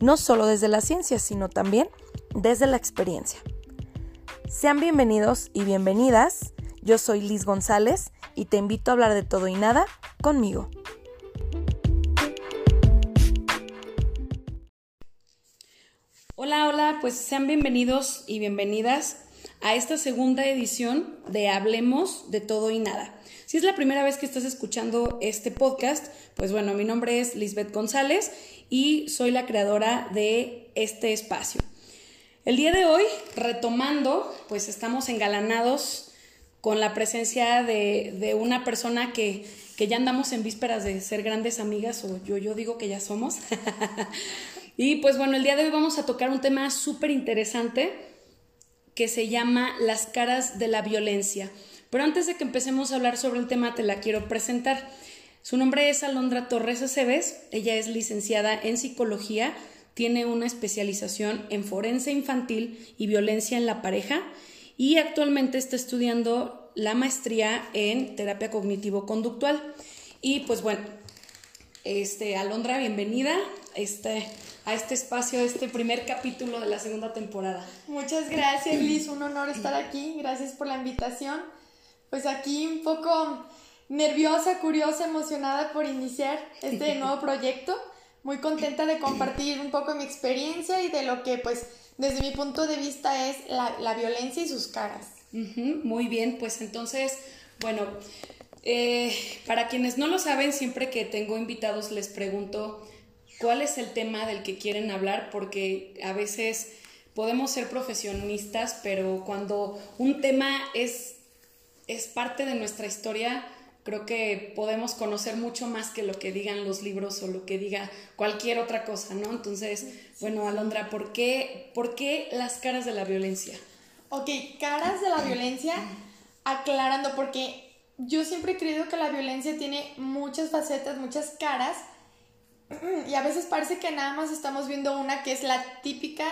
no solo desde la ciencia, sino también desde la experiencia. Sean bienvenidos y bienvenidas. Yo soy Liz González y te invito a hablar de todo y nada conmigo. Hola, hola, pues sean bienvenidos y bienvenidas a esta segunda edición de Hablemos de todo y nada. Si es la primera vez que estás escuchando este podcast, pues bueno, mi nombre es Lisbeth González y soy la creadora de este espacio. El día de hoy, retomando, pues estamos engalanados con la presencia de, una persona que, que, ya andamos en vísperas de ser grandes amigas, o yo, yo digo que ya somos. y pues bueno, el día de hoy vamos a tocar un tema súper interesante que se llama Las caras de la violencia. Pero antes de que empecemos a hablar sobre el tema, te la quiero presentar. Su nombre es Alondra Torres Aceves, ella es licenciada en psicología, tiene una especialización en forense infantil y violencia en la pareja y actualmente está estudiando la maestría en terapia cognitivo-conductual. Y pues bueno, este, Alondra, bienvenida este, a este espacio, a este primer capítulo de la segunda temporada. Muchas gracias, Liz, un honor estar aquí, gracias por la invitación pues aquí un poco nerviosa, curiosa, emocionada por iniciar este nuevo proyecto. Muy contenta de compartir un poco mi experiencia y de lo que pues desde mi punto de vista es la, violencia y sus caras. muy bien, pues entonces, bueno, eh, para quienes no lo saben, siempre que tengo invitados les pregunto cuál es el tema del que quieren hablar, porque a veces podemos ser profesionistas, pero cuando un tema es es parte de nuestra historia, creo que podemos conocer mucho más que lo que digan los libros o lo que diga cualquier otra cosa, ¿no? Entonces, bueno, Alondra, ¿por qué, ¿por qué las caras de la violencia? Ok, caras de la violencia, aclarando, porque yo siempre he creído que la violencia tiene muchas facetas, muchas caras, y a veces parece que nada más estamos viendo una que es la típica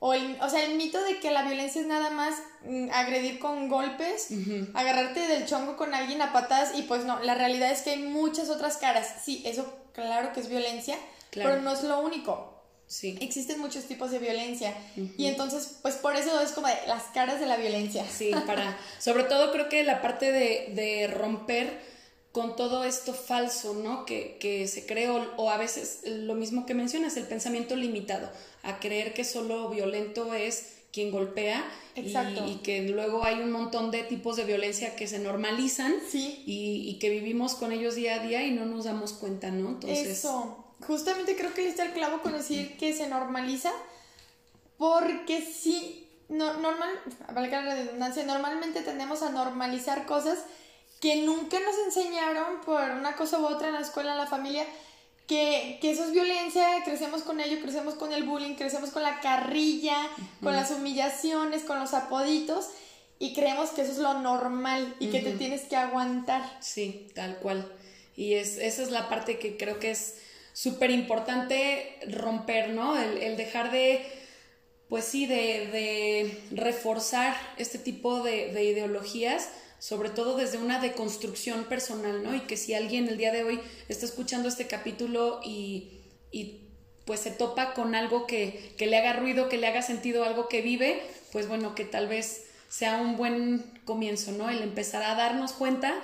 o, o sea, el mito de que la violencia es nada más mm, agredir con golpes, agarrarte del chongo con alguien a patadas y pues no, la realidad es que hay muchas otras caras. Sí, eso claro que es violencia, pero no es lo único. Sí. Existen muchos tipos de violencia y entonces pues por eso es como de las caras de la violencia. Sí, para sobre todo creo que la parte de, de romper con todo esto falso, ¿no? Que, que se creó, o a veces lo mismo que mencionas, el pensamiento limitado, a creer que solo violento es quien golpea y, que luego hay un montón de tipos de violencia que se normalizan y, que vivimos con ellos día a día y no nos damos cuenta, ¿no? Entonces... Eso, justamente creo que está el clavo con decir que se normaliza porque sí, no, normal, valga la redundancia, normalmente tendemos a normalizar cosas que nunca nos enseñaron por una cosa u otra en la escuela, en la familia, que, eso es violencia, crecemos con ello, crecemos con el bullying, crecemos con la carrilla, con las humillaciones, con los apoditos y creemos que eso es lo normal y que te tienes que aguantar. Sí, tal cual. Y es, esa es la parte que creo que es súper importante romper, ¿no? El, dejar de, pues sí, de, reforzar este tipo de, de ideologías sobre todo desde una deconstrucción personal, ¿no? Y que si alguien el día de hoy está escuchando este capítulo y, pues se topa con algo que, le haga ruido, que le haga sentido algo que vive, pues bueno, que tal vez sea un buen comienzo, ¿no? El empezar a darnos cuenta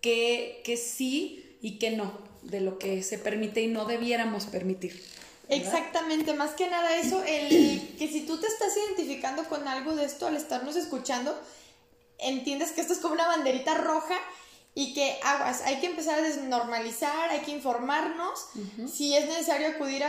que, que sí y que no, de lo que se permite y no debiéramos permitir. Exactamente, más que nada eso, el que si tú te estás identificando con algo de esto al estarnos escuchando, entiendes que esto es como una banderita roja y que aguas, hay que empezar a desnormalizar, hay que informarnos, si es necesario acudir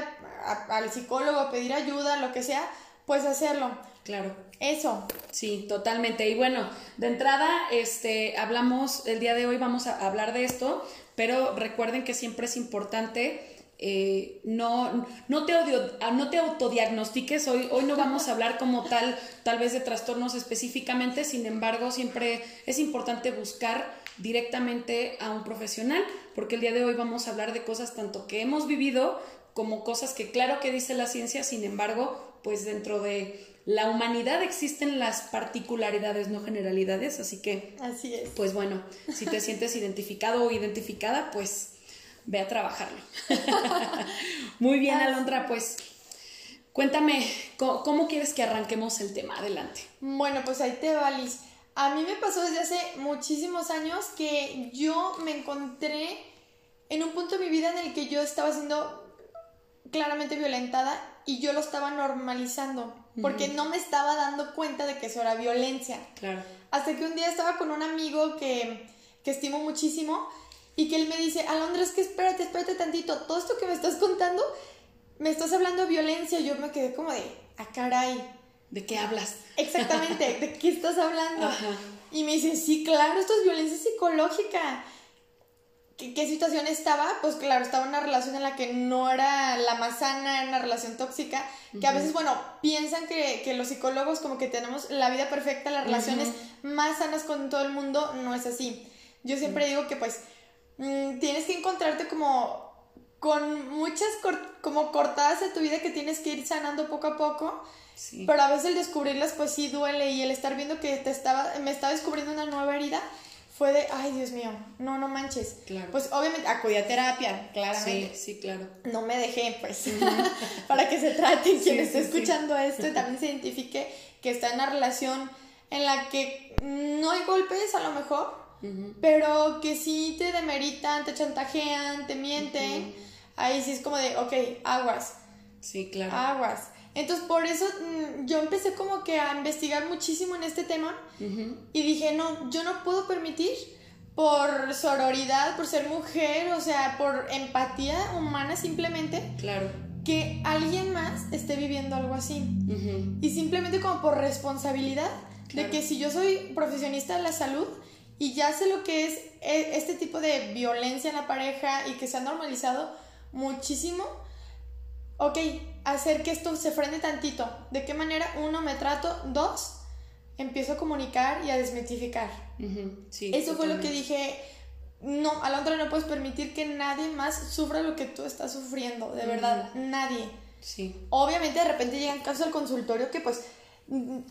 al psicólogo, a pedir ayuda, lo que sea, pues hacerlo. Claro. Eso. Sí, totalmente. Y bueno, de entrada, este, hablamos, el día de hoy vamos a hablar de esto, pero recuerden que siempre es importante eh, no, no, te ah, no te autodiagnostiques, hoy, hoy no vamos a hablar como tal, tal vez de trastornos específicamente, sin embargo, siempre es importante buscar directamente a un profesional, porque el día de hoy vamos a hablar de cosas tanto que hemos vivido como cosas que claro que dice la ciencia, sin embargo, pues dentro de la humanidad existen las particularidades, no generalidades, así que... Así es. Pues bueno, si te sientes identificado o identificada, pues ve a trabajarlo. Muy bien, Alondra, pues cuéntame, ¿cómo, quieres que arranquemos el tema? Adelante. Bueno, pues ahí te va, Liz. A mí me pasó desde hace muchísimos años que yo me encontré en un punto de mi vida en el que yo estaba siendo claramente violentada y yo lo estaba normalizando porque no me estaba dando cuenta de que eso era violencia. Claro. Hasta que un día estaba con un amigo que, que estimo muchísimo y que él me dice, Alondra, es que espérate, espérate tantito, todo esto que me estás contando, me estás hablando de violencia. Yo me quedé como de, ah, caray. ¿De qué hablas? Exactamente, ¿de qué estás hablando? Y me dice, sí, claro, esto es violencia psicológica. ¿Qué, situación estaba? Pues claro, estaba en una relación en la que no era la más sana, en una relación tóxica, que a veces, bueno, piensan que, que, los psicólogos como que tenemos la vida perfecta, las relaciones más sanas con todo el mundo, no es así. Yo siempre digo que pues Mm, tienes que encontrarte como con muchas como cortadas de tu vida que tienes que ir sanando poco a poco. Pero a veces el descubrirlas pues sí duele y el estar viendo que te estaba, me estaba descubriendo una nueva herida fue de, ay Dios mío, no, no manches. Pues obviamente acudí a terapia, claramente. Sí, sí, claro. No me dejé, pues, para que se trate quien esté escuchando esto y también se identifique que está en una relación en la que no hay golpes a lo mejor, pero que sí te demeritan, te chantajean, te mienten, ahí sí es como de, ok, aguas. Sí, claro. Aguas. Entonces por eso mm, yo empecé como que a investigar muchísimo en este tema y dije, no, yo no puedo permitir por sororidad, por ser mujer, o sea, por empatía humana simplemente. Claro. Que alguien más esté viviendo algo así. Y simplemente como por responsabilidad de que si yo soy profesionista de la salud, y ya sé lo que es e, este tipo de violencia en la pareja y que se ha normalizado muchísimo. Ok, hacer que esto se frene tantito. ¿De qué manera? Uno, me trato. Dos, empiezo a comunicar y a desmitificar. Eso fue lo que dije. No, Alondra, no puedes permitir que nadie más sufra lo que tú estás sufriendo. De verdad, nadie. Sí. Obviamente de repente llegan casos al consultorio que pues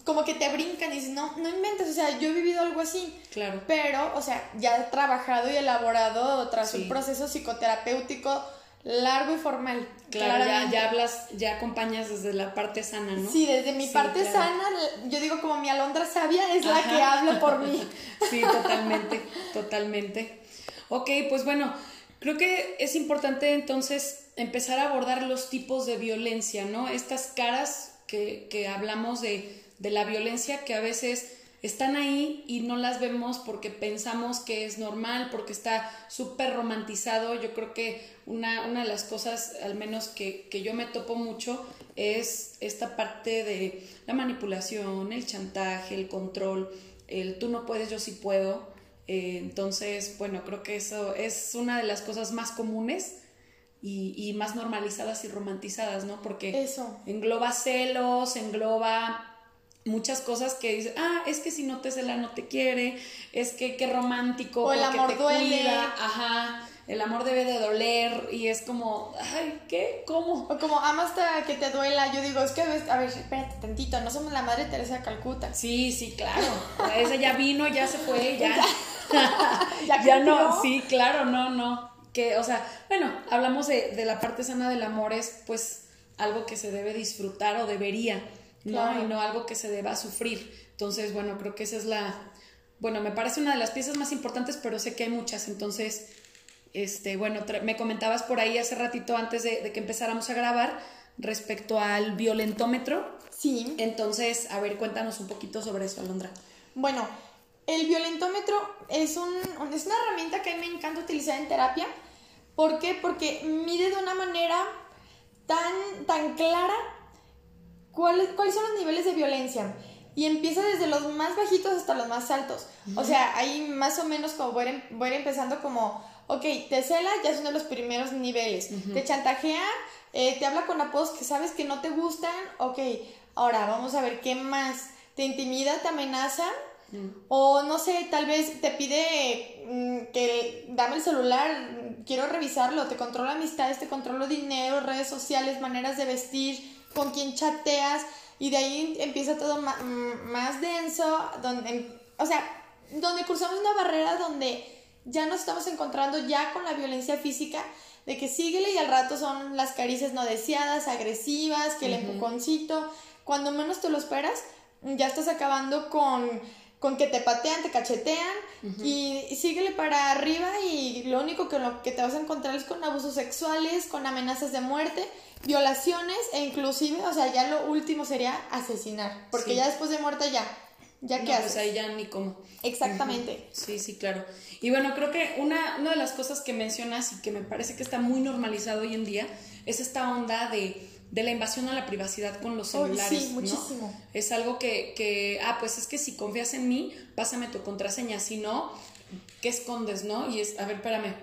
como que te brincan y dices, no, no inventes, o sea, yo he vivido algo así. Claro. Pero, o sea, ya he trabajado y elaborado tras un proceso psicoterapéutico largo y formal. Claro, ya, ya, hablas, ya acompañas desde la parte sana, ¿no? Sí, desde mi parte sana, yo digo como mi alondra sabia es la que habla por mí. Sí, totalmente, totalmente. Ok, pues bueno, creo que es importante entonces empezar a abordar los tipos de violencia, ¿no? Estas caras que, hablamos de, la violencia que a veces están ahí y no las vemos porque pensamos que es normal, porque está súper romantizado. Yo creo que una, una, de las cosas, al menos que, yo me topo mucho, es esta parte de la manipulación, el chantaje, el control, el tú no puedes, yo sí puedo. Eh, entonces, bueno, creo que eso es una de las cosas más comunes y, más normalizadas y romantizadas, ¿no? Porque Eso. engloba celos, engloba muchas cosas que dice, ah, es que si no te cela no te quiere, es que qué romántico, o el amor te duele. ajá, el amor debe de doler y es como, ay, ¿qué? ¿Cómo? O como ama hasta que te duela, yo digo, es que, a ver, espérate tantito, no somos la madre Teresa de Calcuta. Sí, sí, claro, esa ya vino, ya se fue, ya. ya, ya no, sí, claro, no, no que, o sea, bueno, hablamos de, de, la parte sana del amor, es pues algo que se debe disfrutar o debería, ¿no? Y no algo que se deba sufrir. Entonces, bueno, creo que esa es la, bueno, me parece una de las piezas más importantes, pero sé que hay muchas, entonces, este, bueno, me comentabas por ahí hace ratito antes de, de que empezáramos a grabar respecto al violentómetro. Sí. Entonces, a ver, cuéntanos un poquito sobre eso, Alondra. Bueno, el violentómetro es, un, es una herramienta que a mí me encanta utilizar en terapia. ¿Por qué? Porque mide de una manera tan, tan clara cuáles, cuáles son los niveles de violencia. Y empieza desde los más bajitos hasta los más altos. O sea, ahí más o menos como voy, a, voy empezando como, ok, te cela, ya son de los primeros niveles. Te chantajea, eh, te habla con apodos que sabes que no te gustan, ok, ahora vamos a ver qué más. Te intimida, te amenaza, mm. o no sé, tal vez te pide mm, que dame el celular, quiero revisarlo, te controla amistades, te controlo dinero, redes sociales, maneras de vestir, con quién chateas, y de ahí empieza todo mm, más, denso, donde, o sea, donde cruzamos una barrera donde ya nos estamos encontrando ya con la violencia física, de que síguele y al rato son las caricias no deseadas, agresivas, que el empujoncito, cuando menos te lo esperas, ya estás acabando con, con que te patean, te cachetean y, síguele para arriba y lo único que, lo que te vas a encontrar es con abusos sexuales, con amenazas de muerte, violaciones e inclusive, o sea, ya lo último sería asesinar, porque ya después de muerte ya ya que pues ahí ya ni cómo. Exactamente. Sí, sí, claro. Y bueno, creo que una, una de las cosas que mencionas y que me parece que está muy normalizado hoy en día es esta onda de, la invasión a la privacidad con los celulares. sí, muchísimo. Es algo que, que, ah, pues es que si confías en mí, pásame tu contraseña. Si no, ¿qué escondes, no? Y es, a ver, espérame.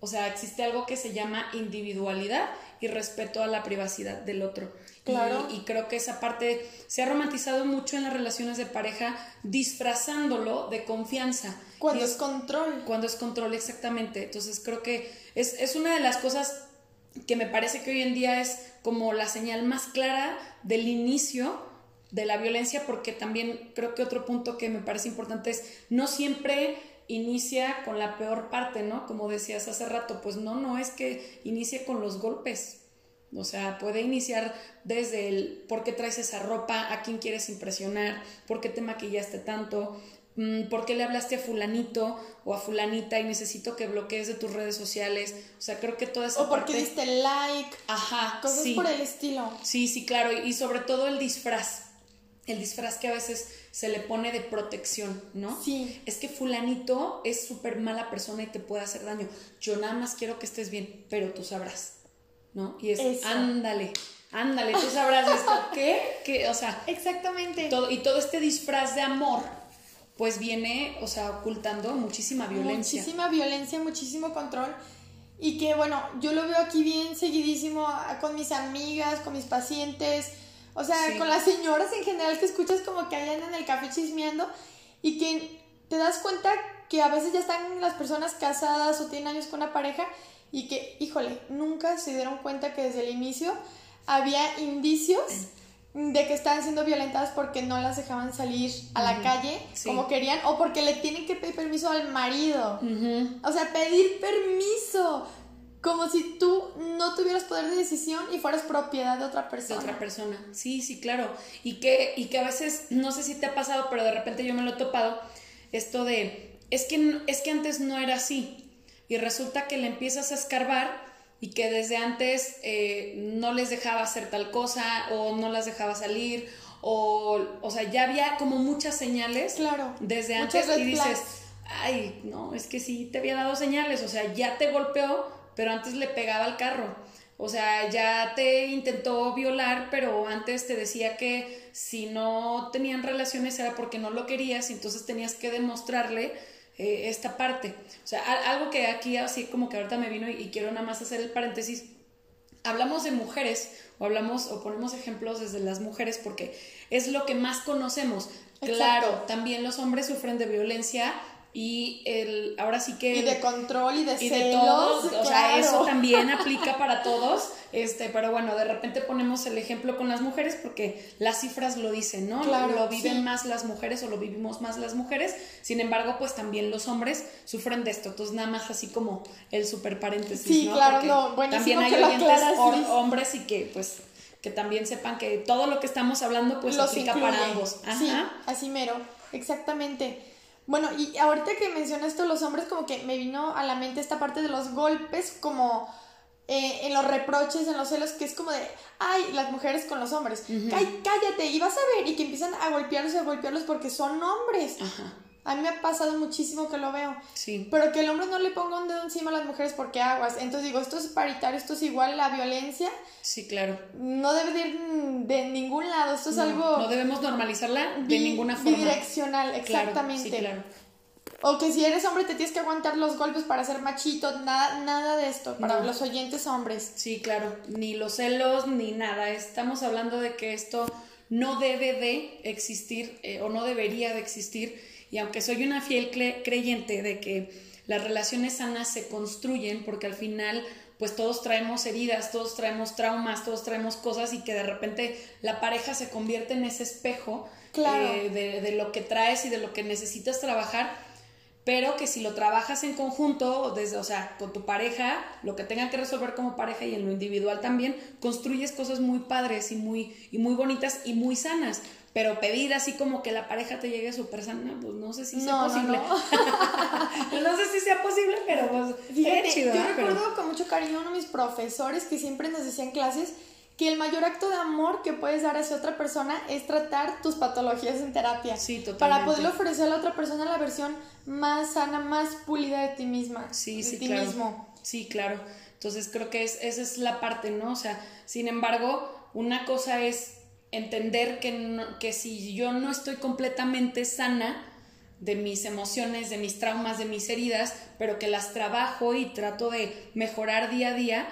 O sea, existe algo que se llama individualidad y respeto a la privacidad del otro. Claro. Y, creo que esa parte se ha romantizado mucho en las relaciones de pareja, disfrazándolo de confianza. Cuando es, control. Cuando es control, exactamente. Entonces creo que es, es una de las cosas que me parece que hoy en día es como la señal más clara del inicio de la violencia, porque también creo que otro punto que me parece importante es no siempre inicia con la peor parte, ¿no? Como decías hace rato, pues no, no es que inicie con los golpes, o sea, puede iniciar desde el por qué traes esa ropa, a quién quieres impresionar, por qué te maquillaste tanto, por qué le hablaste a fulanito o a fulanita y necesito que bloquees de tus redes sociales. O sea, creo que toda esa O porque diste like. Ajá. Cosas por el estilo. Sí, sí, claro. Y sobre todo el disfraz. El disfraz que a veces se le pone de protección, ¿no? Sí. Es que fulanito es súper mala persona y te puede hacer daño. Yo nada más quiero que estés bien, pero tú sabrás. ¿no? Y es, ándale, ándale, tú sabrás esto, ¿qué? O sea, exactamente. Todo, y todo este disfraz de amor, pues viene, o sea, ocultando muchísima violencia. Muchísima violencia, muchísimo control. Y que, bueno, yo lo veo aquí bien seguidísimo con mis amigas, con mis pacientes, o sea, con las señoras en general que escuchas como que hayan en el café chismeando y que te das cuenta que a veces ya están las personas casadas o tienen años con una pareja y que, híjole, nunca se dieron cuenta que desde el inicio había indicios de que estaban siendo violentadas porque no las dejaban salir a la calle como querían o porque le tienen que pedir permiso al marido. O sea, pedir permiso. Como si tú no tuvieras poder de decisión y fueras propiedad de otra persona. De otra persona. Sí, sí, claro. Y que, y que a veces, no sé si te ha pasado, pero de repente yo me lo he topado, esto de, es que, es que antes no era así y resulta que le empiezas a escarbar y que desde antes eh, no les dejaba hacer tal cosa o no las dejaba salir o, o sea, ya había como muchas señales claro, desde antes y dices, ay, no, es que sí te había dado señales, o sea, ya te golpeó, pero antes le pegaba al carro. O sea, ya te intentó violar, pero antes te decía que si no tenían relaciones era porque no lo querías y entonces tenías que demostrarle eh, esta parte. O sea, algo que aquí así como que ahorita me vino y, quiero nada más hacer el paréntesis. Hablamos de mujeres o hablamos o ponemos ejemplos desde las mujeres porque es lo que más conocemos. Claro, también los hombres sufren de violencia y el ahora sí que y de control y de y de todos o sea eso también aplica para todos este pero bueno de repente ponemos el ejemplo con las mujeres porque las cifras lo dicen no claro, lo viven más las mujeres o lo vivimos más las mujeres sin embargo pues también los hombres sufren de esto entonces nada más así como el super paréntesis sí ¿no? claro no también hay oyentes hombres y que pues que también sepan que todo lo que estamos hablando pues aplica para ambos. Ajá. sí así mero exactamente bueno, y ahorita que mencionas esto, los hombres, como que me vino a la mente esta parte de los golpes, como eh, en los reproches, en los celos, que es como de, ay, las mujeres con los hombres, cállate, y vas a ver, y que empiezan a golpearlos y a golpearlos porque son hombres. Ajá. A mí me ha pasado muchísimo que lo veo. Sí. Pero que el hombre no le ponga un dedo encima a las mujeres porque aguas. Entonces digo, esto es paritario, esto es igual la violencia. Sí, claro. No debe de ir de ningún lado. Esto es algo. No debemos normalizarla de ninguna forma. Bidireccional, exactamente. Claro, sí, claro. O que si eres hombre te tienes que aguantar los golpes para ser machito, nada, nada de esto, para los oyentes hombres. Sí, claro, ni los celos, ni nada. Estamos hablando de que esto no debe de existir eh, o no debería de existir. Y aunque soy una fiel creyente de que las relaciones sanas se construyen, porque al final pues todos traemos heridas, todos traemos traumas, todos traemos cosas y que de repente la pareja se convierte en ese espejo eh, de, de, lo que traes y de lo que necesitas trabajar, pero que si lo trabajas en conjunto, desde, o sea, con tu pareja, lo que tenga que resolver como pareja y en lo individual también, construyes cosas muy padres y muy, y muy bonitas y muy sanas. Pero pedir así como que la pareja te llegue súper sana, pues no sé si sea posible. No, sé si sea posible, pero pues chido. Yo recuerdo con mucho cariño a uno de mis profesores que siempre nos decía en clases que el mayor acto de amor que puedes dar hacia otra persona es tratar tus patologías en terapia. Sí, totalmente. Para poder ofrecer a la otra persona la versión más sana, más pulida de ti misma. Sí, de sí, ti claro. mismo. Sí, claro. Entonces creo que es, esa es la parte, ¿no? O sea, sin embargo, una cosa es entender que, que si yo no estoy completamente sana de mis emociones, de mis traumas, de mis heridas, pero que las trabajo y trato de mejorar día a día,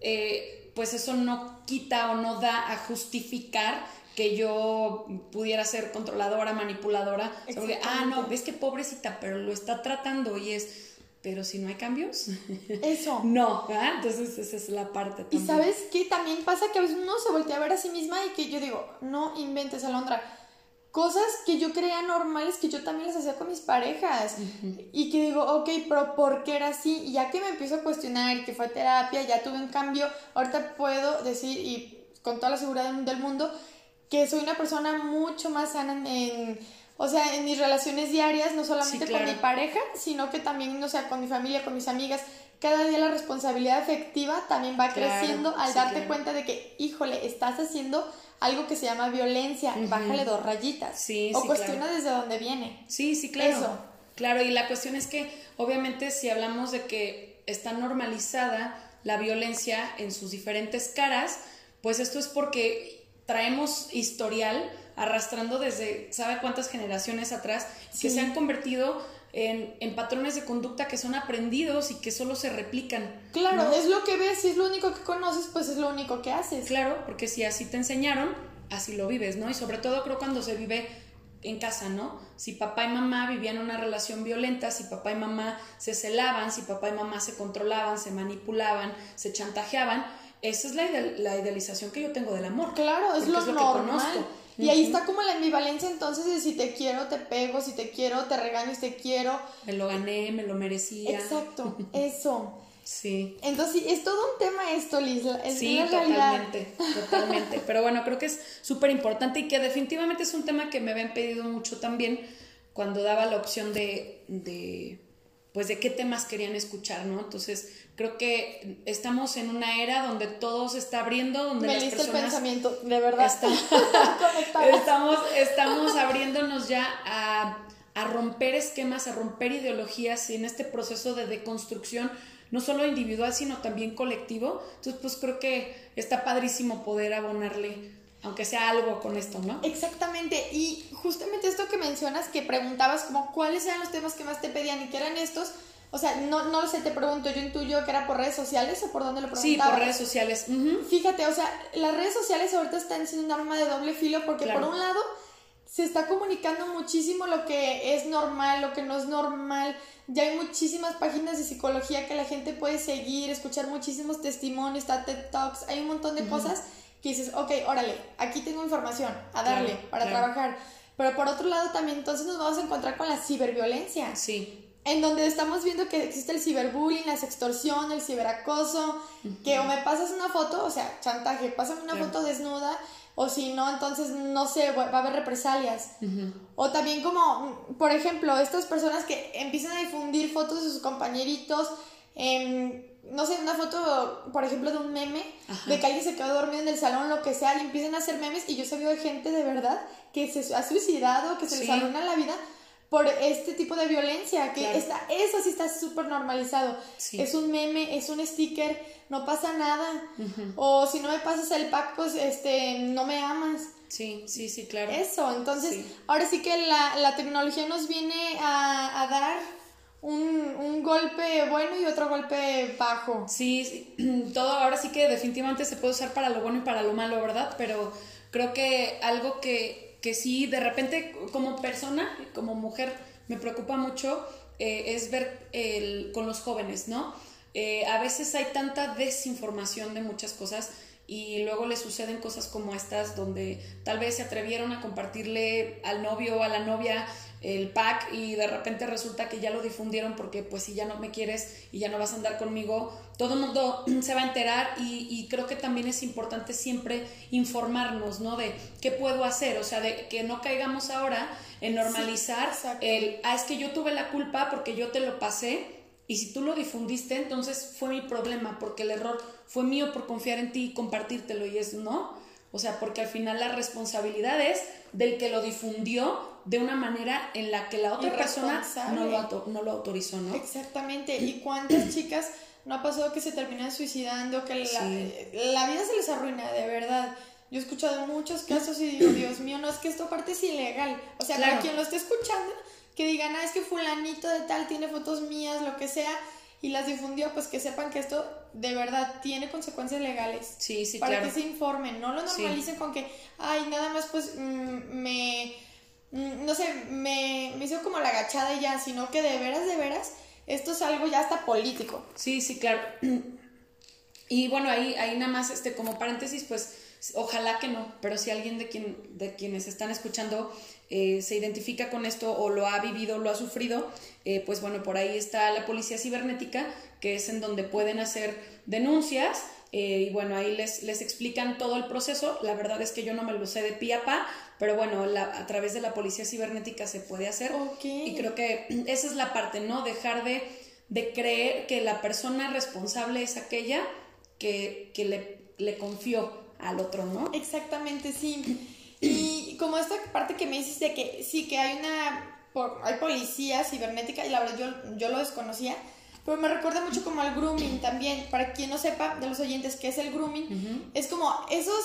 eh, pues eso no quita o no da a justificar que yo pudiera ser controladora, manipuladora. ah, no, ves que pobrecita, pero lo está tratando y es, pero si no hay cambios. Eso. no, entonces esa es la parte también. Y sabes qué también pasa que a veces uno se voltea a ver a sí misma y que yo digo, no inventes, Alondra. Cosas que yo creía normales que yo también las hacía con mis parejas. Y que digo, ok, pero ¿por qué era así? Y ya que me empiezo a cuestionar y que fue terapia, ya tuve un cambio, ahorita puedo decir, y con toda la seguridad del mundo, que soy una persona mucho más sana en o sea, en mis relaciones diarias, no solamente con mi pareja, sino que también, o sea, con mi familia, con mis amigas, cada día la responsabilidad afectiva también va creciendo al darte cuenta de que, híjole, estás haciendo algo que se llama violencia, bájale dos rayitas. Sí, o cuestiona desde dónde viene. Sí, sí, claro. Claro, y la cuestión es que, obviamente, si hablamos de que está normalizada la violencia en sus diferentes caras, pues esto es porque traemos historial arrastrando desde sabe cuántas generaciones atrás, que se han convertido en, patrones de conducta que son aprendidos y que solo se replican. Claro, es lo que ves, si es lo único que conoces, pues es lo único que haces. Claro, porque si así te enseñaron, así lo vives, ¿no? Y sobre todo creo cuando se vive en casa, ¿no? Si papá y mamá vivían una relación violenta, si papá y mamá se celaban, si papá y mamá se controlaban, se manipulaban, se chantajeaban, esa es la, la idealización que yo tengo del amor. Claro, es lo, es lo que conozco. Y ahí está como la ambivalencia entonces de si te quiero, te pego, si te quiero, te regaño, si te quiero. Me lo gané, me lo merecía. Exacto, eso. Sí. Entonces, es todo un tema esto, Liz. sí, totalmente, totalmente. Pero bueno, creo que es súper importante y que definitivamente es un tema que me habían pedido mucho también cuando daba la opción de, de pues, de qué temas querían escuchar, ¿no? Entonces, creo que estamos en una era donde todo se está abriendo, donde Me las el pensamiento, de verdad. estamos, estamos abriéndonos ya a, a romper esquemas, a romper ideologías y en este proceso de deconstrucción no solo individual, sino también colectivo. Entonces, pues creo que está padrísimo poder abonarle, aunque sea algo con esto, ¿no? Exactamente. Y justamente esto que mencionas, que preguntabas como cuáles eran los temas que más te pedían y que eran estos, o sea, no, no sé, te pregunto, yo intuyo que era por redes sociales o por dónde lo preguntaba. Sí, por redes sociales. Fíjate, o sea, las redes sociales ahorita están siendo un arma de doble filo porque por un lado se está comunicando muchísimo lo que es normal, lo que no es normal. Ya hay muchísimas páginas de psicología que la gente puede seguir, escuchar muchísimos testimonios, está TED Talks, hay un montón de cosas que dices, ok, órale, aquí tengo información, a darle para trabajar. Pero por otro lado también entonces nos vamos a encontrar con la ciberviolencia. Sí en donde estamos viendo que existe el ciberbullying, la sextorsión, el ciberacoso, que o me pasas una foto, o sea, chantaje, pásame una foto desnuda, o si no, entonces no sé, va a haber represalias. O también como, por ejemplo, estas personas que empiezan a difundir fotos de sus compañeritos, no sé, una foto, por ejemplo, de un meme, de que alguien se quedó dormido en el salón, lo que sea, y empiezan a hacer memes, y yo he sabido de gente de verdad que se ha suicidado, que se les arruina la vida por este tipo de violencia, que está, eso sí está súper normalizado. Es un meme, es un sticker, no pasa nada. O si no me pasas el pack, pues este, no me amas. Sí, sí, sí, claro. Eso, entonces, ahora sí que la, la tecnología nos viene a, a dar un, un, golpe bueno y otro golpe bajo. Sí, sí, todo ahora sí que definitivamente se puede usar para lo bueno y para lo malo, ¿verdad? Pero creo que algo que, que sí, de repente como persona, como mujer, me preocupa mucho eh, es ver el, con los jóvenes, ¿no? Eh, a veces hay tanta desinformación de muchas cosas y luego le suceden cosas como estas donde tal vez se atrevieron a compartirle al novio o a la novia el pack y de repente resulta que ya lo difundieron porque pues si ya no me quieres y ya no vas a andar conmigo, todo el mundo se va a enterar y, creo que también es importante siempre informarnos, ¿no? De qué puedo hacer, o sea, de que no caigamos ahora en normalizar el, ah, es que yo tuve la culpa porque yo te lo pasé y si tú lo difundiste, entonces fue mi problema, porque el error fue mío por confiar en ti y compartírtelo y es no. O sea, porque al final la responsabilidad es del que lo difundió de una manera en la que la otra persona no lo, no lo autorizó, ¿no? Exactamente. ¿Y cuántas chicas no ha pasado que se terminan suicidando, que la, vida se les arruina, de verdad? Yo he escuchado muchos casos y digo, Dios mío, no es que esto aparte es ilegal. O sea, para quien lo esté escuchando, que digan, ah, es que fulanito de tal tiene fotos mías, lo que sea, y las difundió, pues que sepan que esto de verdad tiene consecuencias legales. Sí, sí, para que se informen, no lo normalicen con que, ay, nada más pues mm, me, mm, no sé, me, me hizo como la agachada y ya, sino que de veras, de veras, esto es algo ya hasta político. Sí, sí, claro. Y bueno, ahí, ahí nada más, este, como paréntesis, pues ojalá que no, pero si alguien de, quien, de quienes están escuchando eh, se identifica con esto o lo ha vivido, lo ha sufrido, eh, pues bueno, por ahí está la policía cibernética, que es en donde pueden hacer denuncias. Eh, y bueno, ahí les, les explican todo el proceso. La verdad es que yo no me lo sé de pie a pa, pero bueno, a través de la policía cibernética se puede hacer. Y creo que esa es la parte, ¿no? Dejar de, de creer que la persona responsable es aquella que, que le, le confió al otro, ¿no? Exactamente, sí. Y como esta parte que me dices de que sí, que hay una hay policía cibernética y la verdad yo, yo lo desconocía, pero me recuerda mucho como al grooming también. Para quien no sepa de los oyentes qué es el grooming, es como esos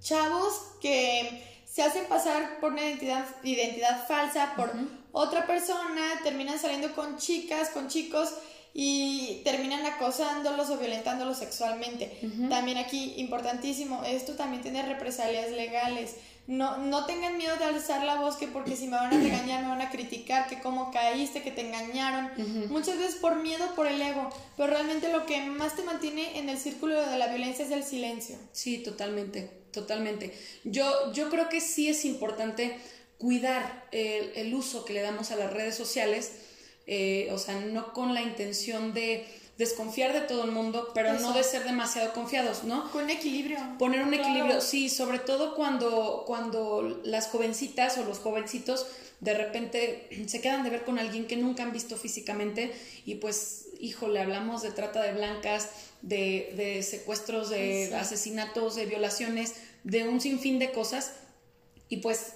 chavos que se hacen pasar por una identidad, identidad falsa por otra persona, terminan saliendo con chicas, con chicos y terminan acosándolos o violentándolos sexualmente. También aquí, importantísimo, esto también tiene represalias legales no, no tengan miedo de alzar la voz que porque si me van a regañar me van a criticar, que cómo caíste, que te engañaron. Muchas veces por miedo, por el ego, pero realmente lo que más te mantiene en el círculo de la violencia es el silencio. Sí, totalmente, totalmente. Yo, yo creo que sí es importante cuidar el, uso que le damos a las redes sociales, eh, o sea, no con la intención de desconfiar de todo el mundo, pero no de ser demasiado confiados, ¿no? Con equilibrio. Poner un equilibrio, sí, sobre todo cuando, cuando las jovencitas o los jovencitos de repente se quedan de ver con alguien que nunca han visto físicamente y pues, híjole, hablamos de trata de blancas, de, de secuestros, de asesinatos, de violaciones, de un sinfín de cosas y pues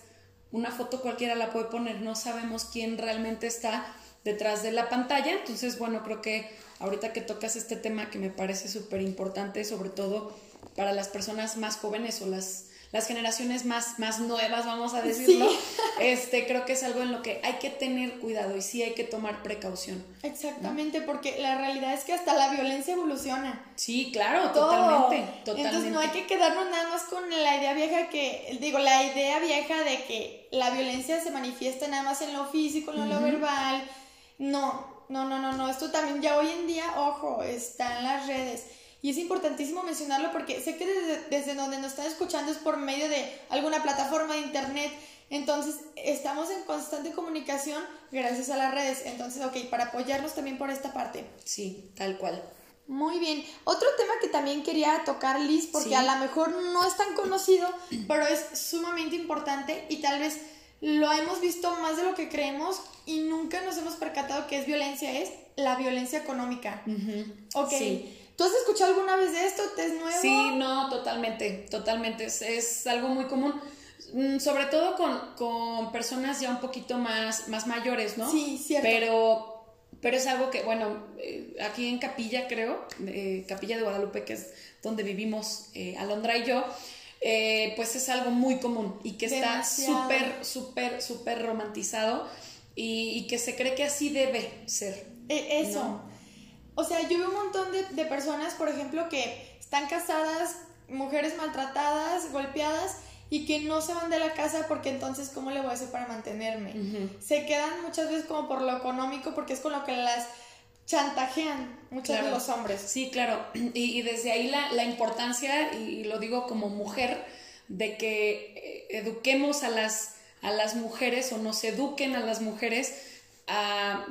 una foto cualquiera la puede poner, no sabemos quién realmente está detrás de la pantalla, entonces bueno, creo que ahorita que tocas este tema que me parece súper importante, sobre todo para las personas más jóvenes o las, las generaciones más, más nuevas, vamos a decirlo, este, creo que es algo en lo que hay que tener cuidado y sí hay que tomar precaución. Exactamente, porque la realidad es que hasta la violencia evoluciona. Sí, claro, totalmente, totalmente. Entonces no hay que quedarnos nada más con la idea vieja que, digo, la idea vieja de que la violencia se manifiesta nada más en lo físico, en lo verbal. No, no, no, no, no, esto también ya hoy en día, ojo, está en las redes. Y es importantísimo mencionarlo porque sé que desde, donde nos están escuchando es por medio de alguna plataforma de internet. Entonces, estamos en constante comunicación gracias a las redes. Entonces, ok, para apoyarnos también por esta parte. Sí, tal cual. Muy bien. Otro tema que también quería tocar, Liz, porque a lo mejor no es tan conocido, pero es sumamente importante y tal vez lo hemos visto más de lo que creemos y nunca nos hemos percatado que es violencia, es la violencia económica. Ok. ¿Tú has escuchado alguna vez de esto? ¿Te es nuevo? Sí, no, totalmente, totalmente. Es, algo muy común. Mm, sobre todo con, personas ya un poquito más, más mayores, ¿no? Sí, cierto. Pero, pero es algo que, bueno, eh, aquí en Capilla, creo, eh, Capilla de Guadalupe, que es donde vivimos eh, Alondra y yo, eh, pues es algo muy común y que está súper, súper, súper romantizado y, que se cree que así debe ser. E, eso. O sea, yo veo un montón de, personas, por ejemplo, que están casadas, mujeres maltratadas, golpeadas, y que no se van de la casa porque entonces, ¿cómo le voy a hacer para mantenerme? Se quedan muchas veces como por lo económico porque es con lo que las chantajean muchos de los hombres. Sí, claro. Y, desde ahí la, la, importancia, y lo digo como mujer, de que eh, eduquemos a las, a las mujeres o nos eduquen a las mujeres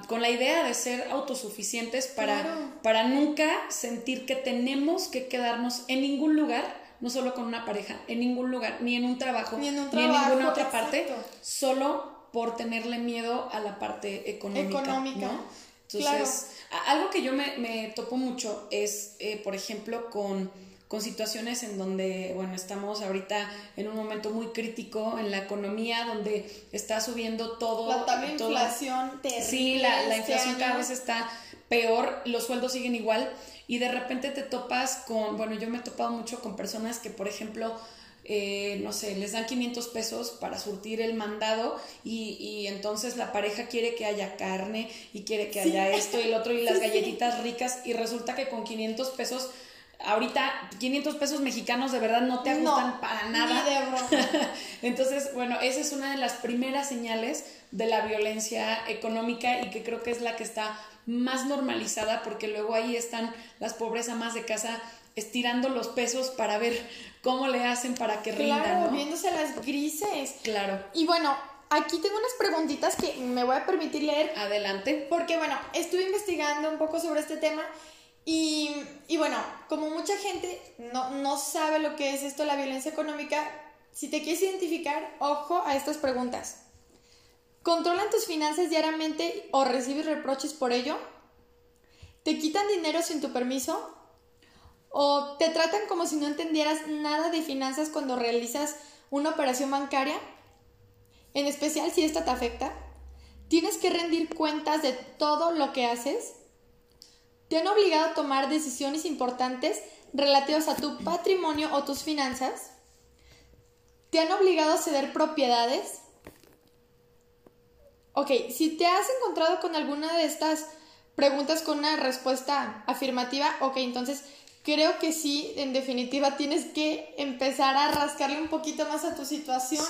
con la idea de ser autosuficientes para, para nunca sentir que tenemos que quedarnos en ningún lugar, no solo con una pareja, en ningún lugar, ni en un trabajo, ni en, ninguna otra parte, solo por tenerle miedo a la parte económica. Económica. Entonces, algo que yo me, topo mucho es, eh, por ejemplo, con, situaciones en donde, bueno, estamos ahorita en un momento muy crítico en la economía, donde está subiendo todo. La inflación terrible. Sí, la, la este inflación cada vez está peor, los sueldos siguen igual y de repente te topas con, bueno, yo me he topado mucho con personas que, por ejemplo, eh, no sé, les dan 500 pesos para surtir el mandado y, entonces la pareja quiere que haya carne y quiere que haya esto y el otro y las galletitas ricas y resulta que con 500 pesos ahorita 500 pesos mexicanos de verdad no te ajustan para nada. Entonces, bueno, esa es una de las primeras señales de la violencia económica y que creo que es la que está más normalizada porque luego ahí están las pobres amas de casa estirando los pesos para ver cómo le hacen para que rindan, claro, viéndose las grises. Claro. Y bueno, aquí tengo unas preguntitas que me voy a permitir leer. Adelante. Porque bueno, estuve investigando un poco sobre este tema y, y bueno, como mucha gente no, no sabe lo que es esto, la violencia económica, si te quieres identificar, ojo a estas preguntas. ¿Controlan tus finanzas diariamente o recibes reproches por ello? ¿Te quitan dinero sin tu permiso? ¿O te tratan como si no entendieras nada de finanzas cuando realizas una operación bancaria? En especial si esta te afecta. ¿Tienes que rendir cuentas de todo lo que haces? ¿Te han obligado a tomar decisiones importantes relativas a tu patrimonio o tus finanzas? ¿Te han obligado a ceder propiedades? Ok, si te has encontrado con alguna de estas preguntas con una respuesta afirmativa, ok, entonces creo que sí, en definitiva, tienes que empezar a rascarle un poquito más a tu situación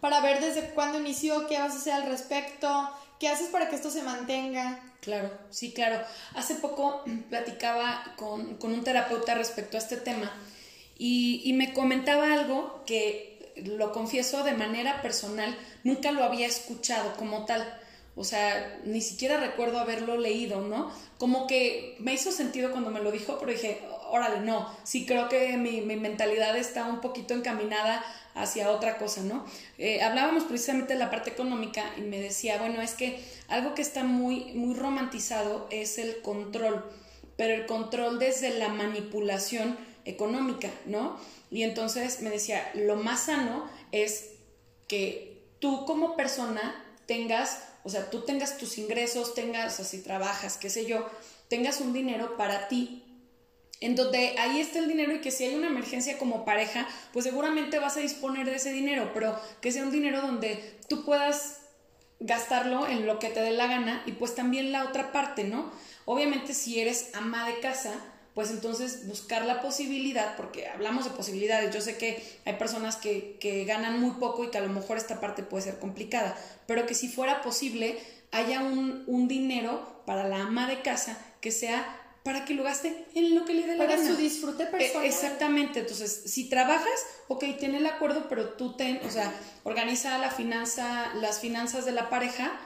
para ver desde cuándo inició, qué vas a hacer al respecto, qué haces para que esto se mantenga. Claro, sí, claro. Hace poco platicaba con, un terapeuta respecto a este tema y, y me comentaba algo que, lo confieso de manera personal, nunca lo había escuchado como tal. O sea, ni siquiera recuerdo haberlo leído, ¿no? Como que me hizo sentido cuando me lo dijo, pero dije, órale, no, sí creo que mi, mentalidad está un poquito encaminada hacia otra cosa, ¿no? Eh, hablábamos precisamente de la parte económica y me decía, bueno, es que algo que está muy, muy romantizado es el control, pero el control desde la manipulación económica, ¿no? Y entonces me decía, lo más sano es que tú como persona tengas, o sea, tú tengas tus ingresos, tengas, o si trabajas, qué sé yo, tengas un dinero para ti, en donde ahí está el dinero y que si hay una emergencia como pareja, pues seguramente vas a disponer de ese dinero, pero que sea un dinero donde tú puedas gastarlo en lo que te dé la gana y pues también la otra parte, ¿no? Obviamente si eres ama de casa, pues entonces buscar la posibilidad, porque hablamos de posibilidades, yo sé que hay personas que, que ganan muy poco y que a lo mejor esta parte puede ser complicada, pero que si fuera posible haya un, un dinero para la ama de casa que sea para que lo gaste en lo que le dé la gana. Para su disfrute e, personal. exactamente. Entonces, si trabajas, ok, ten el acuerdo, pero tú ten, o sea, organiza la finanza, las finanzas de la pareja,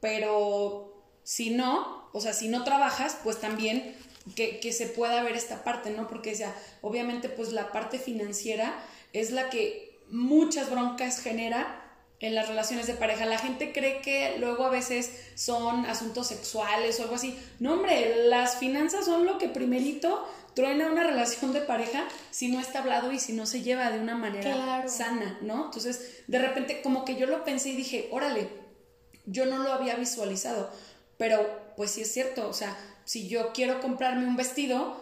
pero si no, o sea, si no trabajas, pues también que, que se pueda ver esta parte, ¿no? Porque, o sea, obviamente, pues la parte financiera es la que muchas broncas genera en las relaciones de pareja. La gente cree que luego a veces son asuntos sexuales o algo así. No, hombre, las finanzas son lo que primerito truena una relación de pareja si no está hablado y si no se lleva de una manera sana, ¿no? Entonces, de repente, como que yo lo pensé y dije, órale, yo no lo había visualizado, pero pues sí es cierto, o sea, si yo quiero comprarme un vestido,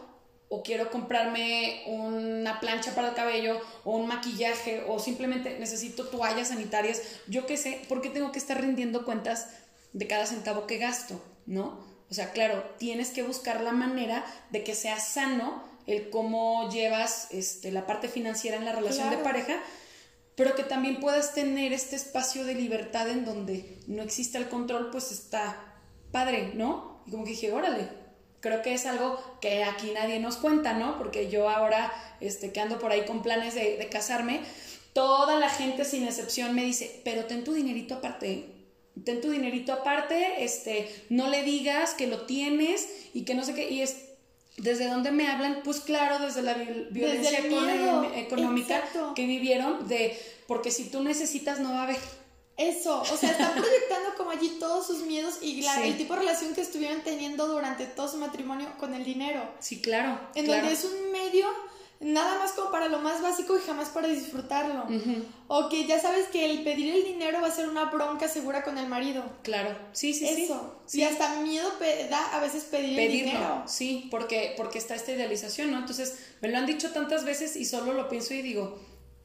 o quiero comprarme una plancha para el cabello o un maquillaje o simplemente necesito toallas sanitarias, yo qué sé, ¿por qué tengo que estar rindiendo cuentas de cada centavo que gasto? ¿No? O sea, claro, tienes que buscar la manera de que sea sano el cómo llevas este, la parte financiera en la relación de pareja, pero que también puedas tener este espacio de libertad en donde no existe el control, pues está padre, ¿no? Y como que dije, órale, creo que es algo que aquí nadie nos cuenta, ¿no? Porque yo ahora, este, que ando por ahí con planes de, casarme, toda la gente sin excepción me dice, pero ten tu dinerito aparte, ten tu dinerito aparte, este, no le digas que lo tienes y que no sé qué, y es, ¿desde dónde me hablan? Pues claro, desde la violencia económica que vivieron, de, porque si tú necesitas no va a haber. Eso, o sea, están proyectando como allí todos sus miedos y el tipo de relación que estuvieron teniendo durante todo su matrimonio con el dinero. Sí, claro. En donde es un medio nada más como para lo más básico y jamás para disfrutarlo. O que ya sabes que el pedir el dinero va a ser una bronca segura con el marido. Claro, sí, sí, Eso. sí. Y hasta miedo da a veces pedir el dinero. Sí, porque, porque está esta idealización, ¿no? Entonces, me lo han dicho tantas veces y solo lo pienso y digo,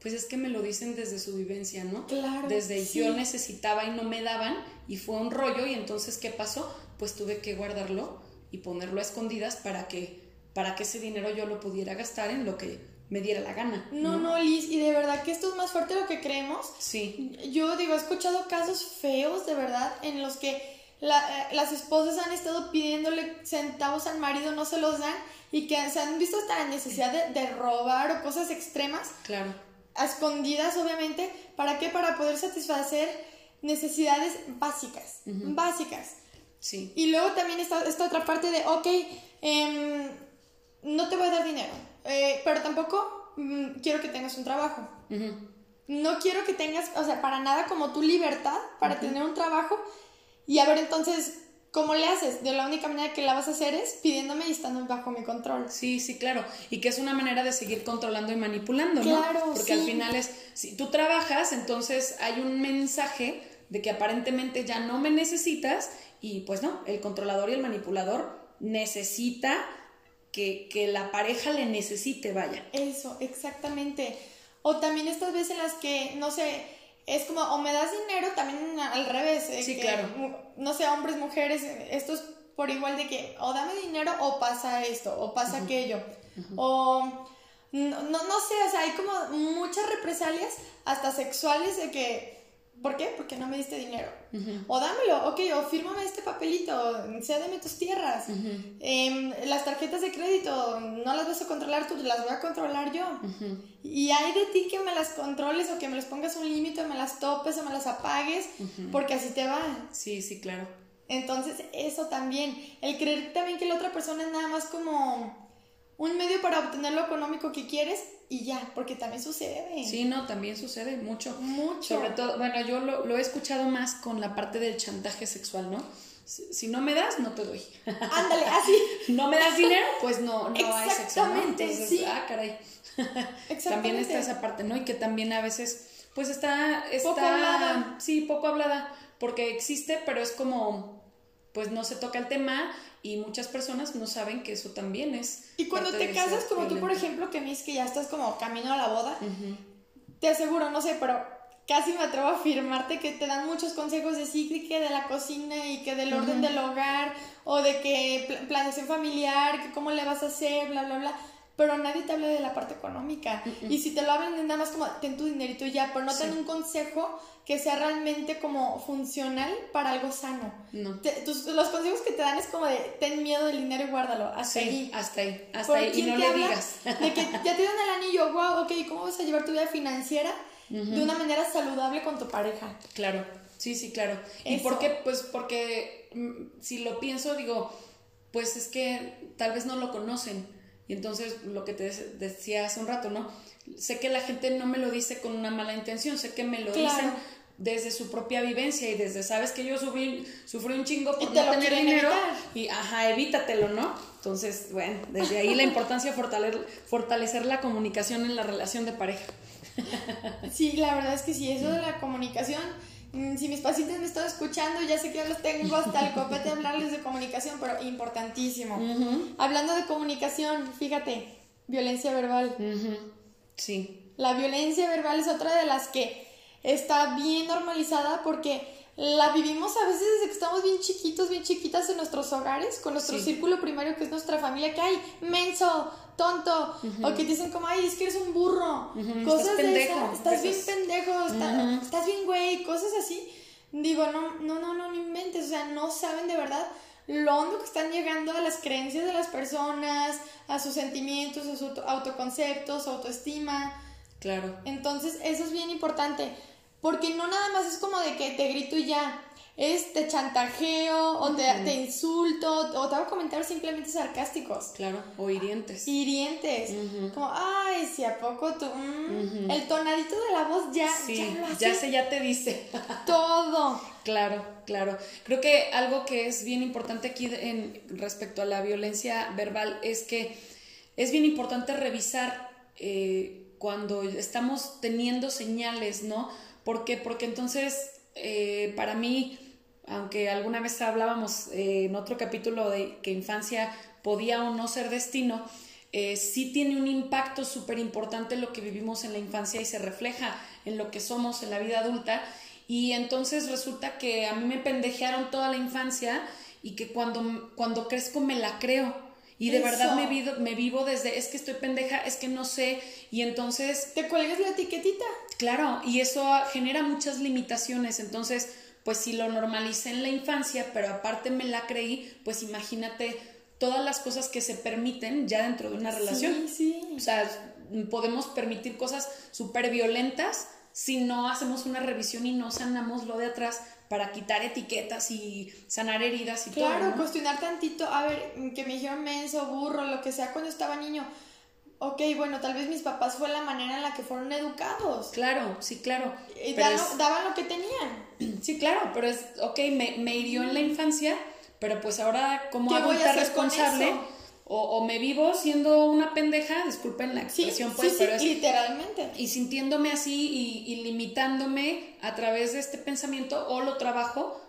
pues es que me lo dicen desde su vivencia, ¿no? Claro. Desde yo necesitaba y no me daban y fue un rollo y entonces ¿qué pasó? Pues tuve que guardarlo y ponerlo a escondidas para que para que ese dinero yo lo pudiera gastar en lo que me diera la gana. No, no, Liz, y de verdad que esto es más fuerte de lo que creemos. Sí. Yo digo, he escuchado casos feos, de verdad, en los que eh, las esposas han estado pidiéndole centavos al marido, no se los dan, y que se han visto hasta la necesidad de, de robar o cosas extremas. Claro a escondidas, obviamente. ¿Para qué? Para poder satisfacer necesidades básicas. Básicas. Sí. Y luego también está esta otra parte de, ok, em, no te voy a dar dinero, eh, pero tampoco mm, quiero que tengas un trabajo. No quiero que tengas, o sea, para nada como tu libertad para tener un trabajo. Y a ver, entonces, ¿Cómo le haces? De la única manera que la vas a hacer es pidiéndome y estando bajo mi control. Sí, sí, claro. Y que es una manera de seguir controlando y manipulando, ¿no? Claro, Porque al final es, si tú trabajas, entonces hay un mensaje de que aparentemente ya no me necesitas y pues no, el controlador y el manipulador necesita que, que la pareja le necesite, vaya. Eso, exactamente. O también estas veces en las que, no sé, es como, o me das dinero, también al revés. Eh, sí, claro. No sé, hombres, mujeres, esto es por igual de que o dame dinero o pasa esto, o pasa aquello. O no, no, no sé, o sea, hay como muchas represalias, hasta sexuales, de que ¿Por qué? Porque no me diste dinero. O dámelo, ok, o fírmame este papelito, cédeme tus tierras. Em, las tarjetas de crédito, no las vas a controlar tú, las voy a controlar yo. Y hay de ti que me las controles o que me les pongas un límite, me las topes o me las apagues, porque así te va. Sí, sí, claro. Entonces, eso también. El creer también que la otra persona es nada más como un medio para obtener lo económico que quieres y ya, porque también sucede. Sí, no, también sucede mucho. Mucho. Sobre todo, bueno, yo lo, he escuchado más con la parte del chantaje sexual, ¿no? Si, no me das, no te doy. Ándale, así. no me das dinero, pues no, no hay sexo. Entonces, sí. ah, caray. también está esa parte, ¿no? Y que también a veces, pues está, está. Poco hablada. Sí, poco hablada. Porque existe, pero es como, pues no se toca el tema y muchas personas no saben que eso también es. Y cuando te casas, como tú, por ejemplo, que me dices que ya estás como camino a la boda, te aseguro, no sé, pero casi me atrevo a afirmarte que te dan muchos consejos de sí, que de la cocina y que del orden del hogar, o de que planeación familiar, que cómo le vas a hacer, bla, bla, bla pero nadie te habla de la parte económica. Y si te lo hablan, nada más como, ten tu dinerito ya, pero no ten un consejo que sea realmente como funcional para algo sano. No. los consejos que te dan es como de, ten miedo del dinero y guárdalo, hasta ahí. hasta ahí, hasta ahí, y no le digas. De que ya te dan el anillo, wow, ok, ¿cómo vas a llevar tu vida financiera de una manera saludable con tu pareja? Claro, sí, sí, claro. ¿Y por qué? Pues porque mm, si lo pienso, digo, pues es que tal vez no lo conocen y entonces lo que te decía hace un rato, ¿no? Sé que la gente no me lo dice con una mala intención, sé que me lo dicen desde su propia vivencia y desde, sabes que yo sufrí, sufrí un chingo por Y te no tener dinero evitar. y, ajá, evítatelo, ¿no? Entonces, bueno, desde ahí la importancia de fortalecer, fortalecer la comunicación en la relación de pareja. Sí, la verdad es que sí, eso de la comunicación, si mis pacientes me están escuchando, ya sé que los tengo hasta el copete hablarles de comunicación, pero importantísimo. Hablando de comunicación, fíjate, violencia verbal. Sí, La violencia verbal es otra de las que está bien normalizada porque la vivimos a veces desde que estamos bien chiquitos, bien chiquitas en nuestros hogares, con nuestro Sí. círculo primario que es nuestra familia, que hay menso, tonto, o que te dicen como, ay, es que eres un burro, Ujú, cosas estás de pendejo, esas, estás bien pendejo, está- Ujú. estás bien güey, cosas así. Digo, no, no, no, no, no inventes, o sea, no saben de verdad lo hondo que están llegando a las creencias de las personas, a sus sentimientos, a su auto- autoconcepto, su autoestima. claro. Entonces, eso es bien importante, porque no nada más es como de que te grito y ya, es te chantajeo o te, te insulto o te hago comentarios simplemente sarcásticos, Claro, o hirientes. hirientes, como, ay, si a poco tú, mm". el tonadito de la voz ya, sí, ya lo hace ya sé, ya te dice. todo. Claro, claro. Creo que algo que es bien importante aquí en, respecto a la violencia verbal es que es bien importante revisar eh, cuando estamos teniendo señales, ¿no? ¿Por qué? Porque entonces, eh, para mí, aunque alguna vez hablábamos eh, en otro capítulo de que infancia podía o no ser destino, eh, sí tiene un impacto súper importante lo que vivimos en la infancia y se refleja en lo que somos en la vida adulta. Y entonces resulta que a mí me pendejearon toda la infancia y que cuando, cuando crezco me la creo. Y de Eso. verdad me vivo, me vivo desde, es que estoy pendeja, es que no sé. Y entonces Te cuelgas la etiquetita. Claro, y eso genera muchas limitaciones. Entonces, pues si lo normalicé en la infancia, pero aparte me la creí, pues imagínate todas las cosas que se permiten ya dentro de una relación. Sí, sí. O sea, podemos permitir cosas súper violentas si no hacemos una revisión y no sanamos lo de atrás para quitar etiquetas y sanar heridas y Claro, todo. ¿no? cuestionar tantito, a ver, que me dijeron menso, burro, lo que sea cuando estaba niño. Ok, bueno, tal vez mis papás fue la manera en la que fueron educados. Claro, sí, claro. Y Pero dan- es- daban lo que tenían. Sí, claro, pero es, ok, me, me hirió en la infancia, pero pues ahora como ¿Qué voy a adulta hacer con responsable? O, o me vivo siendo una pendeja, disculpen la expresión, sí, pues, sí, pero es... literalmente. Y sintiéndome así y, y limitándome a través de este pensamiento, o lo trabajo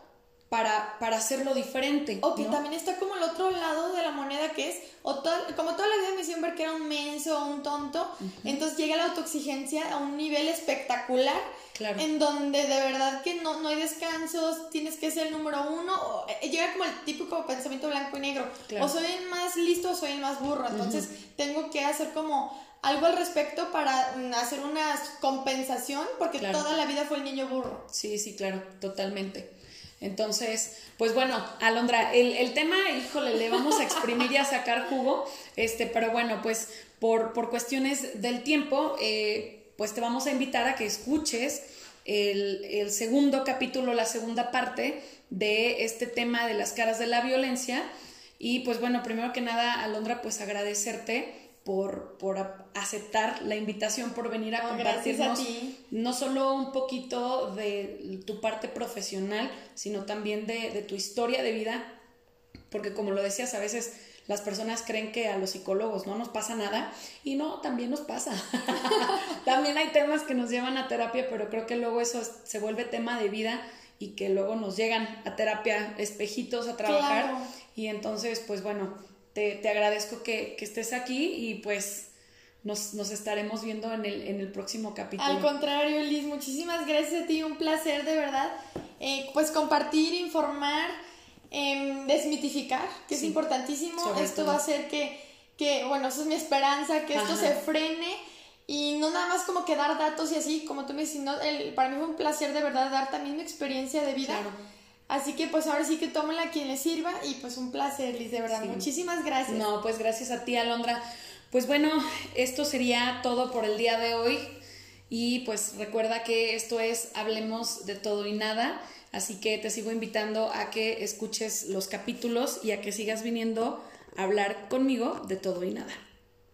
para, para hacerlo diferente. O que ¿no? también está como el otro lado de la moneda que es, o toda- como toda la vida me hicieron ver que era un menso o un tonto, entonces llega la autoexigencia a un nivel espectacular, Claro. en donde de verdad que no, no hay descansos, tienes que ser el número uno, o, eh, llega como el típico pensamiento blanco y negro, Claro. o soy el más listo o soy el más burro, entonces tengo que hacer como algo al respecto para mm, hacer una compensación, porque Claro. toda la vida fue el niño burro. Sí, sí, claro, totalmente. Entonces, pues bueno, Alondra, el, el tema, híjole, le vamos a exprimir y a sacar jugo, este, pero bueno, pues por, por cuestiones del tiempo, eh, pues te vamos a invitar a que escuches el, el segundo capítulo, la segunda parte de este tema de las caras de la violencia. Y pues bueno, primero que nada, Alondra, pues agradecerte por, por a- aceptar la invitación, por venir a No, a compartirnos ti. no solo un poquito de tu parte profesional, sino también de, de tu historia de vida, porque como lo decías, a veces las personas creen que a los psicólogos no nos pasa nada y no, también nos pasa. también hay temas que nos llevan a terapia, pero creo que luego eso es- se vuelve tema de vida y que luego nos llegan a terapia espejitos a trabajar Claro. y entonces pues bueno, te, te agradezco que, que estés aquí y pues nos, nos estaremos viendo en el, en el próximo capítulo. Al contrario, Liz, muchísimas gracias a ti, un placer de verdad. Eh, pues compartir, informar, em, desmitificar, que es importantísimo. Esto todo. va a hacer que, que, bueno, eso es mi esperanza, que esto Ajá. se frene y no nada más como que dar datos y así, como tú me dices, sino el, para mí fue un placer de verdad dar también mi experiencia de vida. Claro. Así que pues ahora sí que tómenla a quien le sirva y pues un placer, Liz, de verdad. Sí. Muchísimas gracias. No, pues gracias a ti, Alondra. Pues bueno, esto sería todo por el día de hoy. Y pues recuerda que esto es Hablemos de todo y nada. Así que te sigo invitando a que escuches los capítulos y a que sigas viniendo a hablar conmigo de todo y nada.